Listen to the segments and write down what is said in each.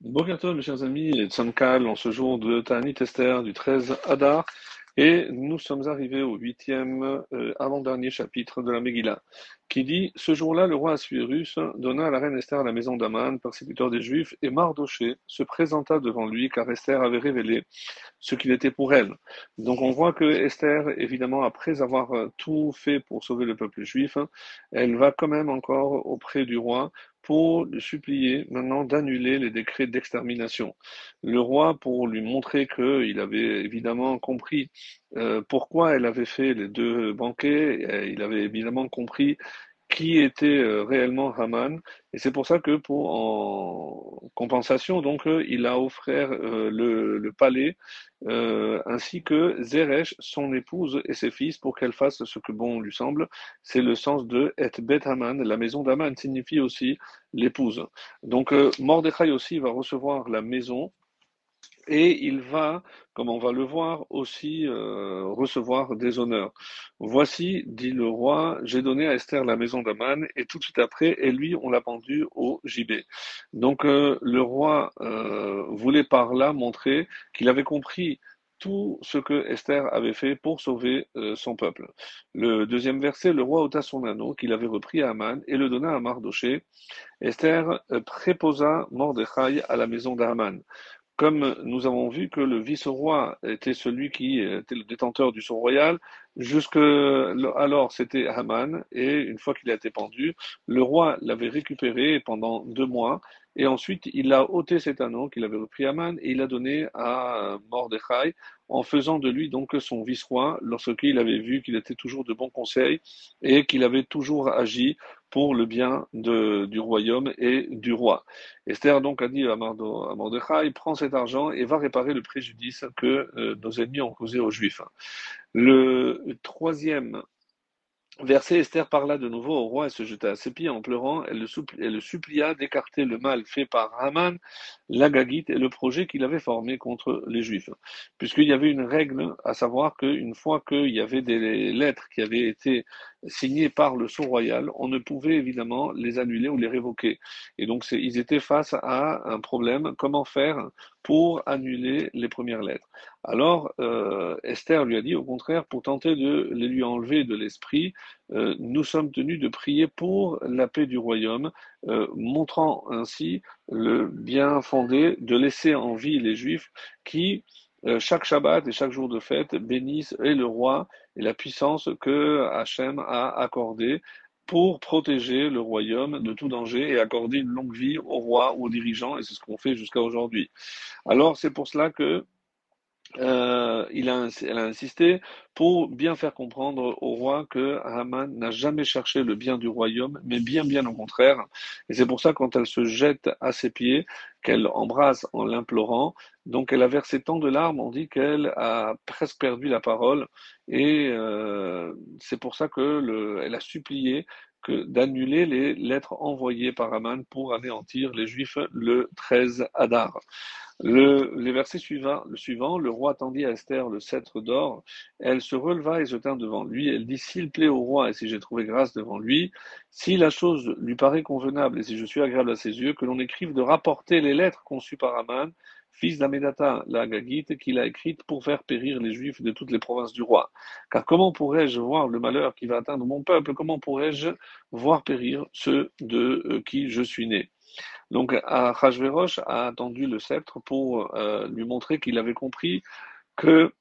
Bonjour mes chers amis, et Tzamkal en ce jour de Ta'anit Esther du 13 Adar, et nous sommes arrivés au huitième euh, avant-dernier chapitre de la Megillah, qui dit Ce jour-là, le roi Assuérus donna à la reine Esther la maison d'Aman, persécuteur des Juifs, et Mardoché se présenta devant lui, car Esther avait révélé ce qu'il était pour elle. Donc on voit que Esther, évidemment, après avoir euh, tout fait pour sauver le peuple juif, elle va quand même encore auprès du roi pour le supplier maintenant d'annuler les décrets d'extermination. Le roi, pour lui montrer qu'il avait évidemment compris euh, pourquoi elle avait fait les deux banquets, euh, il avait évidemment compris qui était euh, réellement Haman. Et c'est pour ça que pour en compensation, donc, euh, il a offert euh, le, le, palais ainsi que Zeresh, son épouse et ses fils, pour qu'elle fasse ce que bon lui semble. C'est le sens de Et Bet Haman. La maison d'Haman signifie aussi l'épouse. Donc Mordechai aussi va recevoir la maison et il va, comme on va le voir, aussi euh, recevoir des honneurs. Voici, dit le roi, j'ai donné à Esther la maison d'Aman, et tout de suite après, et lui, on l'a pendu au gibet. Donc euh, le roi euh, voulait par là montrer qu'il avait compris tout ce que Esther avait fait pour sauver son peuple. Le deuxième verset, le roi ôta son anneau qu'il avait repris à Aman et le donna à Mardoché. Esther préposa Mordechai à la maison d'Aman comme nous avons vu que le vice-roi était celui qui était le détenteur du sceau royal, jusque alors c'était Haman, et une fois qu'il a été pendu, le roi l'avait récupéré pendant deux mois, et ensuite il a ôté cet anneau qu'il avait repris Haman, et il a donné à Mordechai, en faisant de lui donc son vice-roi, lorsqu'il avait vu qu'il était toujours de bons conseils, et qu'il avait toujours agi pour le bien du royaume et du roi. Esther donc a dit à, Mordechai, prends cet argent et va réparer le préjudice que euh, nos ennemis ont causé aux Juifs. Le troisième Verset, Esther parla de nouveau au roi et se jeta à ses pieds en pleurant. Elle le, supplia d'écarter le mal fait par Haman, l'Agagite et le projet qu'il avait formé contre les Juifs. Puisqu'il y avait une règle, à savoir qu'une fois qu'il y avait des lettres qui avaient été signées par le sceau royal, on ne pouvait évidemment les annuler ou les révoquer. Et donc ils étaient face à un problème, comment faire pour annuler les premières lettres. Alors euh, Esther lui a dit au contraire, pour tenter de les lui enlever de l'esprit, euh, nous sommes tenus de prier pour la paix du royaume, euh, montrant ainsi le bien fondé de laisser en vie les Juifs qui chaque Shabbat et chaque jour de fête bénissent et le roi et la puissance que Hachem a accordée pour protéger le royaume de tout danger et accorder une longue vie au roi ou aux dirigeants, et c'est ce qu'on fait jusqu'à aujourd'hui. Alors c'est pour cela que euh, il a, elle a insisté pour bien faire comprendre au roi que Haman n'a jamais cherché le bien du royaume, mais bien bien au contraire. Et c'est pour ça quand elle se jette à ses pieds, qu'elle embrasse en l'implorant, donc elle a versé tant de larmes, on dit qu'elle a presque perdu la parole, et euh, c'est pour ça que le, elle a supplié d'annuler les lettres envoyées par Haman pour anéantir les Juifs le 13 Adar. Le, les versets suivants, le suivant, le roi tendit à Esther le sceptre d'or. Elle se releva et se tint devant lui. Elle dit, s'il plaît au roi et si j'ai trouvé grâce devant lui, si la chose lui paraît convenable et si je suis agréable à ses yeux, que l'on écrive de rapporter les lettres conçues par Aman, fils d'Amedata, la Gagite, qu'il a écrites pour faire périr les Juifs de toutes les provinces du roi. Car comment pourrais-je voir le malheur qui va atteindre mon peuple? Comment pourrais-je voir périr ceux de euh, qui je suis né? Donc Achashverosh a attendu le sceptre pour euh, lui montrer qu'il avait compris que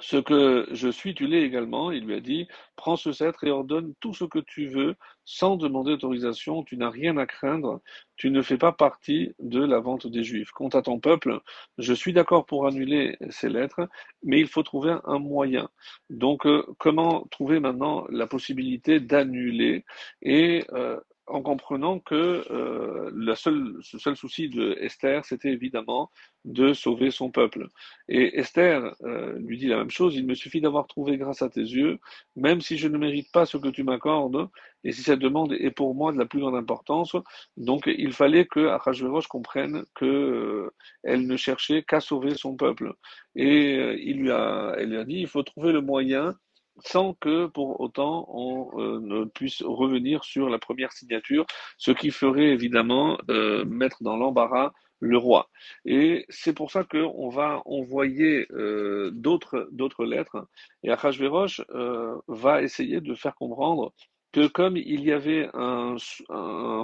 ce que je suis, tu l'es également. Il lui a dit, prends ce sceptre et ordonne tout ce que tu veux sans demander autorisation. Tu n'as rien à craindre. Tu ne fais pas partie de la vente des Juifs. Quant à ton peuple, je suis d'accord pour annuler ces lettres, mais il faut trouver un moyen. Donc, euh, comment trouver maintenant la possibilité d'annuler et euh, en comprenant que euh, le seul souci de Esther, c'était évidemment de sauver son peuple. Et Esther euh, lui dit la même chose, il me suffit d'avoir trouvé grâce à tes yeux, même si je ne mérite pas ce que tu m'accordes, et si cette demande est pour moi de la plus grande importance, donc il fallait que Achashverosh comprenne que euh, elle ne cherchait qu'à sauver son peuple. Et il lui a, elle lui a dit, il faut trouver le moyen sans que pour autant on euh, ne puisse revenir sur la première signature, ce qui ferait évidemment euh, mettre dans l'embarras le roi. Et c'est pour ça qu'on va envoyer euh, d'autres lettres. Et Achashverosh euh, va essayer de faire comprendre que comme il y avait un,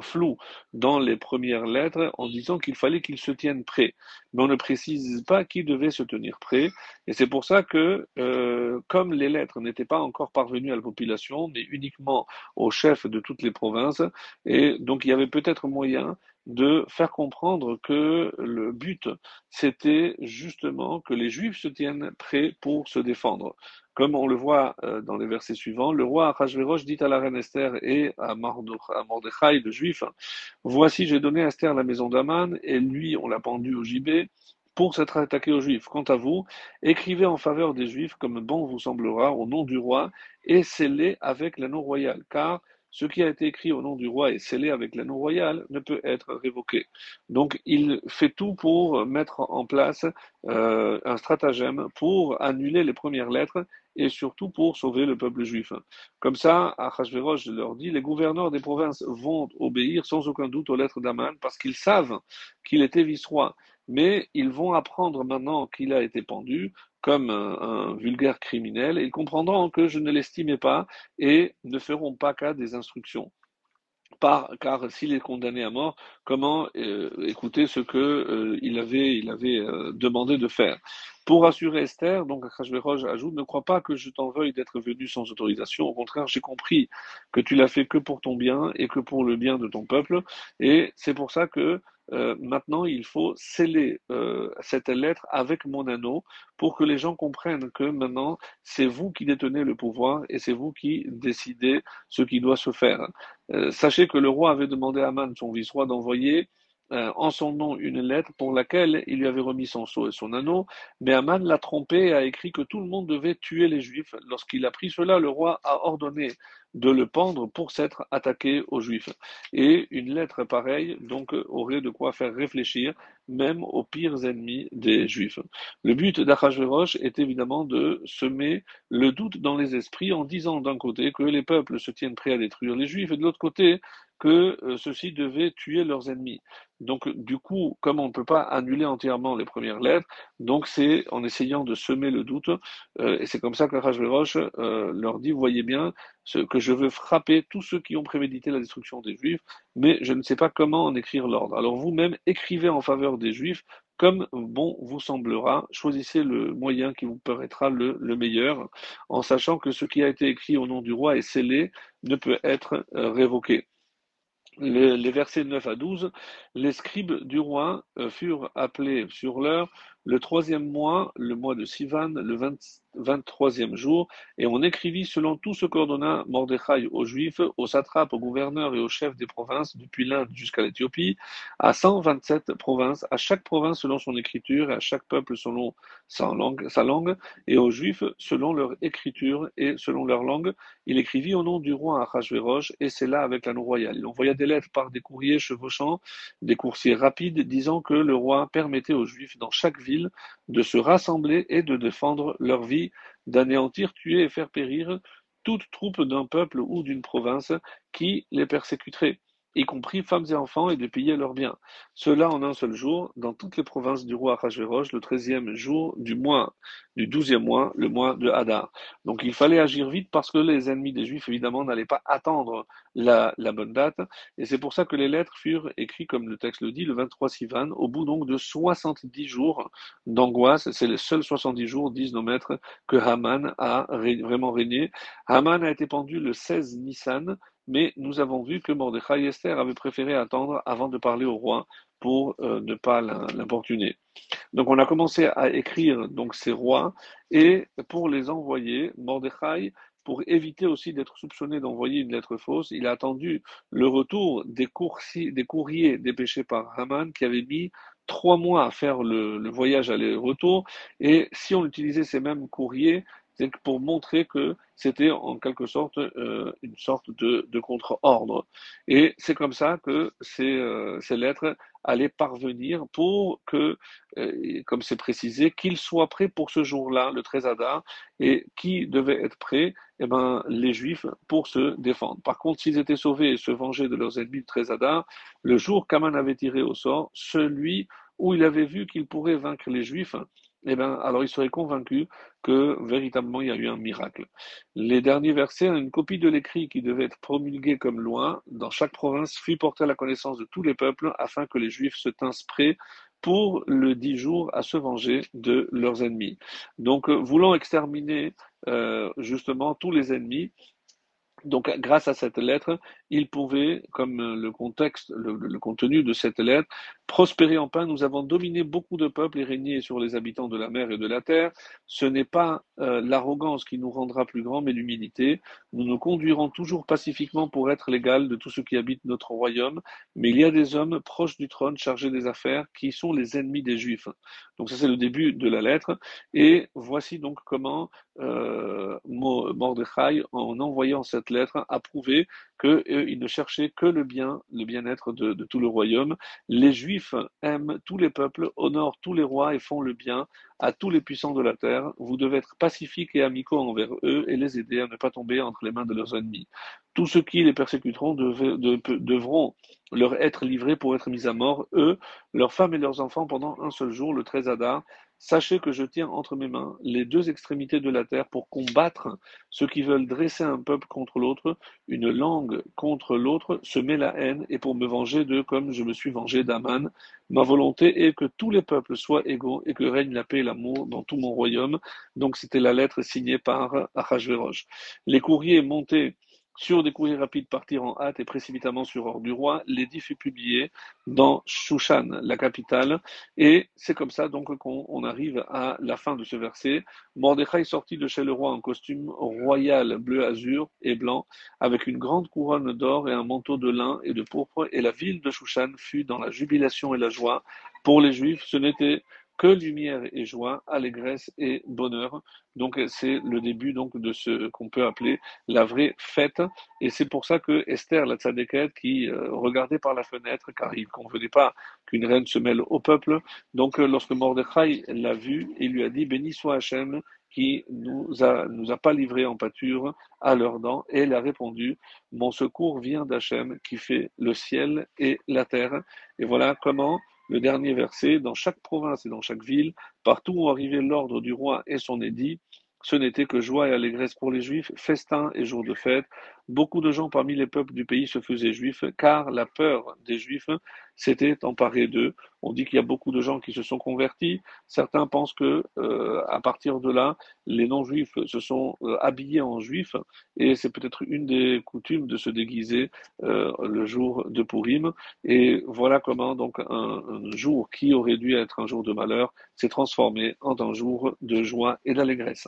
flou dans les premières lettres en disant qu'il fallait qu'ils se tiennent prêts, mais on ne précise pas qui devait se tenir prêt, et c'est pour ça que euh, comme les lettres n'étaient pas encore parvenues à la population, mais uniquement aux chefs de toutes les provinces, et donc il y avait peut-être moyen de faire comprendre que le but, c'était justement que les Juifs se tiennent prêts pour se défendre. Comme on le voit euh, dans les versets suivants, le roi Achashverosh dit à la reine Esther et à Mordechai, le juif, Voici, j'ai donné à Esther la maison d'Aman, et lui, on l'a pendu au gibet pour s'être attaqué aux Juifs. Quant à vous, écrivez en faveur des Juifs comme bon vous semblera au nom du roi, et scellez avec l'anneau royal, car ce qui a été écrit au nom du roi et scellé avec l'anneau royal ne peut être révoqué. Donc il fait tout pour mettre en place euh, un stratagème pour annuler les premières lettres et surtout pour sauver le peuple juif. Comme ça, Achashverosh leur dit, les gouverneurs des provinces vont obéir sans aucun doute aux lettres d'Aman parce qu'ils savent qu'il était vice-roi. Mais ils vont apprendre maintenant qu'il a été pendu comme un, vulgaire criminel, ils comprendront que je ne l'estimais pas et ne feront pas cas des instructions. Par, car s'il est condamné à mort, comment euh, écouter ce que euh, avait, il avait euh, demandé de faire? Pour assurer Esther, donc Akashveroj ajoute, ne crois pas que je t'en veuille d'être venu sans autorisation. Au contraire, j'ai compris que tu l'as fait que pour ton bien et que pour le bien de ton peuple, et c'est pour ça que euh, maintenant, il faut sceller euh, cette lettre avec mon anneau pour que les gens comprennent que maintenant, c'est vous qui détenez le pouvoir et c'est vous qui décidez ce qui doit se faire. Euh, sachez que le roi avait demandé à Man, son vice-roi, d'envoyer en son nom une lettre pour laquelle il lui avait remis son sceau et son anneau, mais Aman l'a trompé et a écrit que tout le monde devait tuer les Juifs. Lorsqu'il a pris cela, le roi a ordonné de le pendre pour s'être attaqué aux Juifs. Et une lettre pareille, donc, aurait de quoi faire réfléchir même aux pires ennemis des Juifs. Le but d'Achashverosh est évidemment de semer le doute dans les esprits en disant d'un côté que les peuples se tiennent prêts à détruire les Juifs et de l'autre côté que euh, ceux-ci devaient tuer leurs ennemis. Donc, du coup, comme on ne peut pas annuler entièrement les premières lettres, donc c'est en essayant de semer le doute, euh, et c'est comme ça que euh, leur dit, voyez bien, que je veux frapper tous ceux qui ont prémédité la destruction des Juifs, mais je ne sais pas comment en écrire l'ordre. Alors vous-même, écrivez en faveur des Juifs comme bon vous semblera, choisissez le moyen qui vous paraîtra le, le, meilleur, en sachant que ce qui a été écrit au nom du roi est scellé, ne peut être révoqué les, versets 9 à 12, les scribes du roi euh, furent appelés sur l'heure le troisième mois, le mois de Sivan, le 23e jour, et on écrivit selon tout ce qu'ordonna Mordechai aux Juifs, aux satrapes, aux gouverneurs et aux chefs des provinces, depuis l'Inde jusqu'à l'Éthiopie, à 127 provinces, à chaque province selon son écriture, à chaque peuple selon sa langue, sa langue, et aux Juifs selon leur écriture et selon leur langue. Il écrivit au nom du roi Achashverosh, et c'est là avec l'anneau royal. Il envoya des lettres par des courriers chevauchants, des coursiers rapides, disant que le roi permettait aux Juifs dans chaque ville de se rassembler et de défendre leur vie, d'anéantir, tuer et faire périr toute troupe d'un peuple ou d'une province qui les persécuterait y compris femmes et enfants, et de piller leurs biens. Cela en un seul jour, dans toutes les provinces du roi Achashverosh, le treizième jour du mois, du douzième mois, le mois de Hadar. Donc il fallait agir vite parce que les ennemis des Juifs, évidemment, n'allaient pas attendre la, la, bonne date. Et c'est pour ça que les lettres furent écrites, comme le texte le dit, le 23 Sivan, au bout donc de 70 jours d'angoisse. C'est les seuls 70 jours, disent nos maîtres, que Haman a vraiment régné. Haman a été pendu le 16 Nissan, mais nous avons vu que Mordechai et Esther avaient préféré attendre avant de parler au roi pour euh, ne pas l'importuner. Donc on a commencé à écrire donc ces rois et pour les envoyer, Mordechai pour éviter aussi d'être soupçonné d'envoyer une lettre fausse, il a attendu le retour des, courriers dépêchés par Haman qui avait mis trois mois à faire le, le voyage aller-retour. Et si on utilisait ces mêmes courriers, pour montrer que c'était en quelque sorte euh, une sorte de, de contre-ordre. Et c'est comme ça que ces, euh, ces lettres allaient parvenir pour que, euh, comme c'est précisé, qu'ils soient prêts pour ce jour-là, le 13 Adar, et qui devait être prêt? Eh ben, les Juifs pour se défendre. Par contre, s'ils étaient sauvés et se venger de leurs ennemis le 13 Adar, le jour qu'Aman avait tiré au sort, celui où il avait vu qu'il pourrait vaincre les Juifs, eh bien, alors il serait convaincu que véritablement il y a eu un miracle. Les derniers versets, une copie de l'écrit qui devait être promulgué comme loi dans chaque province fut portée à la connaissance de tous les peuples afin que les Juifs se tinssent prêts pour le dix jours à se venger de leurs ennemis. Donc, voulant exterminer euh, justement tous les ennemis, donc, grâce à cette lettre, il pouvait, comme le contexte, le, contenu de cette lettre, prospérer en pain. Nous avons dominé beaucoup de peuples et régné sur les habitants de la mer et de la terre. Ce n'est pas euh, l'arrogance qui nous rendra plus grands, mais l'humilité. Nous nous conduirons toujours pacifiquement pour être l'égal de tous ceux qui habitent notre royaume. Mais il y a des hommes proches du trône, chargés des affaires, qui sont les ennemis des Juifs. Donc, ça, c'est le début de la lettre. Et voici donc comment euh, Mordechai, en envoyant cette lettre, a prouvé qu'il ne cherchait que le bien, le bien-être de, de, tout le royaume. Les Juifs aiment tous les peuples, honorent tous les rois et font le bien à tous les puissants de la terre. Vous devez être pacifiques et amicaux envers eux et les aider à ne pas tomber entre les mains de leurs ennemis. Tous ceux qui les persécuteront devront leur être livrés pour être mis à mort, eux, leurs femmes et leurs enfants, pendant un seul jour, le 13 Adar, Sachez que je tiens entre mes mains les deux extrémités de la terre pour combattre ceux qui veulent dresser un peuple contre l'autre, une langue contre l'autre, semer la haine, et pour me venger d'eux comme je me suis vengé d'Aman. Ma volonté est que tous les peuples soient égaux et que règne la paix et l'amour dans tout mon royaume. Donc c'était la lettre signée par Achashverosh. Les courriers montés sur des courriers rapides partir en hâte et précipitamment sur ordre du roi, l'édit fut publié dans Shushan, la capitale, et c'est comme ça donc qu'on arrive à la fin de ce verset. Mordechai sortit de chez le roi en costume royal bleu azur et blanc, avec une grande couronne d'or et un manteau de lin et de pourpre, et la ville de Shushan fut dans la jubilation et la joie. Pour les Juifs, ce n'était que lumière et joie, allégresse et bonheur. Donc c'est le début donc de ce qu'on peut appeler la vraie fête. Et c'est pour ça que Esther, la tzadékette, qui euh, regardait par la fenêtre, car il ne convenait pas qu'une reine se mêle au peuple, donc euh, lorsque Mordechai l'a vu, il lui a dit, béni soit Hachem qui nous a, nous a pas livrés en pâture à leurs dents. Et elle a répondu, mon secours vient d'Hachem qui fait le ciel et la terre. Et voilà comment le dernier verset, dans chaque province et dans chaque ville, partout où arrivait l'ordre du roi et son édit, ce n'était que joie et allégresse pour les Juifs, festin et jour de fête. Beaucoup de gens parmi les peuples du pays se faisaient juifs, car la peur des Juifs s'était emparée d'eux. On dit qu'il y a beaucoup de gens qui se sont convertis. Certains pensent que, euh, à partir de là, les non-juifs se sont euh, habillés en juifs, et c'est peut-être une des coutumes de se déguiser euh, le jour de Purim. Et voilà comment donc un, un jour qui aurait dû être un jour de malheur s'est transformé en un jour de joie et d'allégresse.